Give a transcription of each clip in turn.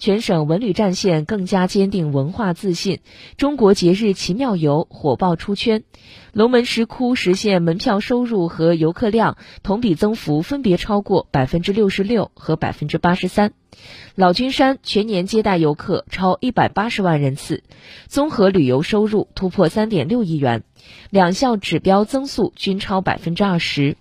全省文旅战线更加坚定文化自信，中国节日奇妙游火爆出圈，龙门石窟实现门票收入和游客量同比增幅分别超过百分之六十六和百分之八十三，老君山全年接待游客超一百八十万人次，综合旅游收入突破三点六亿元，两项指标增速均超百分之二十。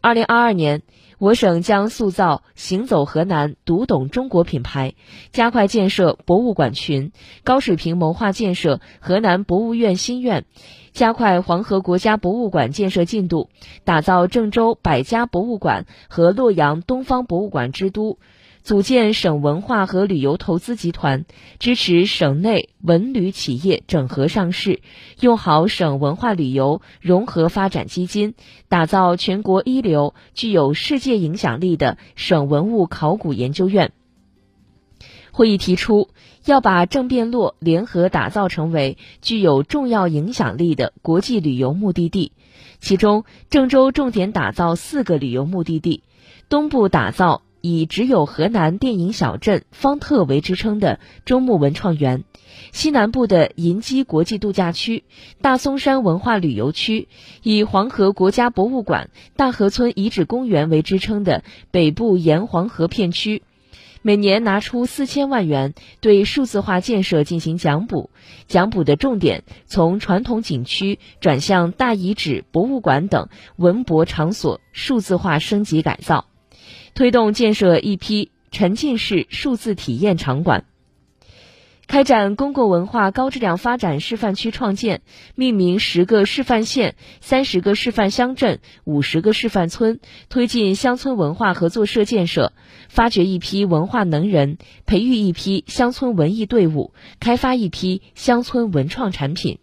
二零二二年。我省将塑造“行走河南，读懂中国”品牌，加快建设博物馆群，高水平谋划建设河南博物院新院，加快黄河国家博物馆建设进度，打造郑州百家博物馆和洛阳东方博物馆之都。组建省文化和旅游投资集团，支持省内文旅企业整合上市，用好省文化旅游融合发展基金，打造全国一流、具有世界影响力的省文物考古研究院。会议提出，要把郑汴洛联合打造成为具有重要影响力的国际旅游目的地，其中郑州重点打造四个旅游目的地，东部打造。以只有河南电影小镇方特为支撑的中牧文创园，西南部的银基国际度假区、大松山文化旅游区，以黄河国家博物馆、大河村遗址公园为支撑的北部沿黄河片区，每年拿出四千万元对数字化建设进行奖补，奖补的重点从传统景区转向大遗址、博物馆等文博场所数字化升级改造。推动建设一批沉浸式数字体验场馆，开展公共文化高质量发展示范区创建，命名十个示范县、三十个示范乡镇、五十个示范村，推进乡村文化合作社建设，发掘一批文化能人，培育一批乡村文艺队伍，开发一批乡村文创产品。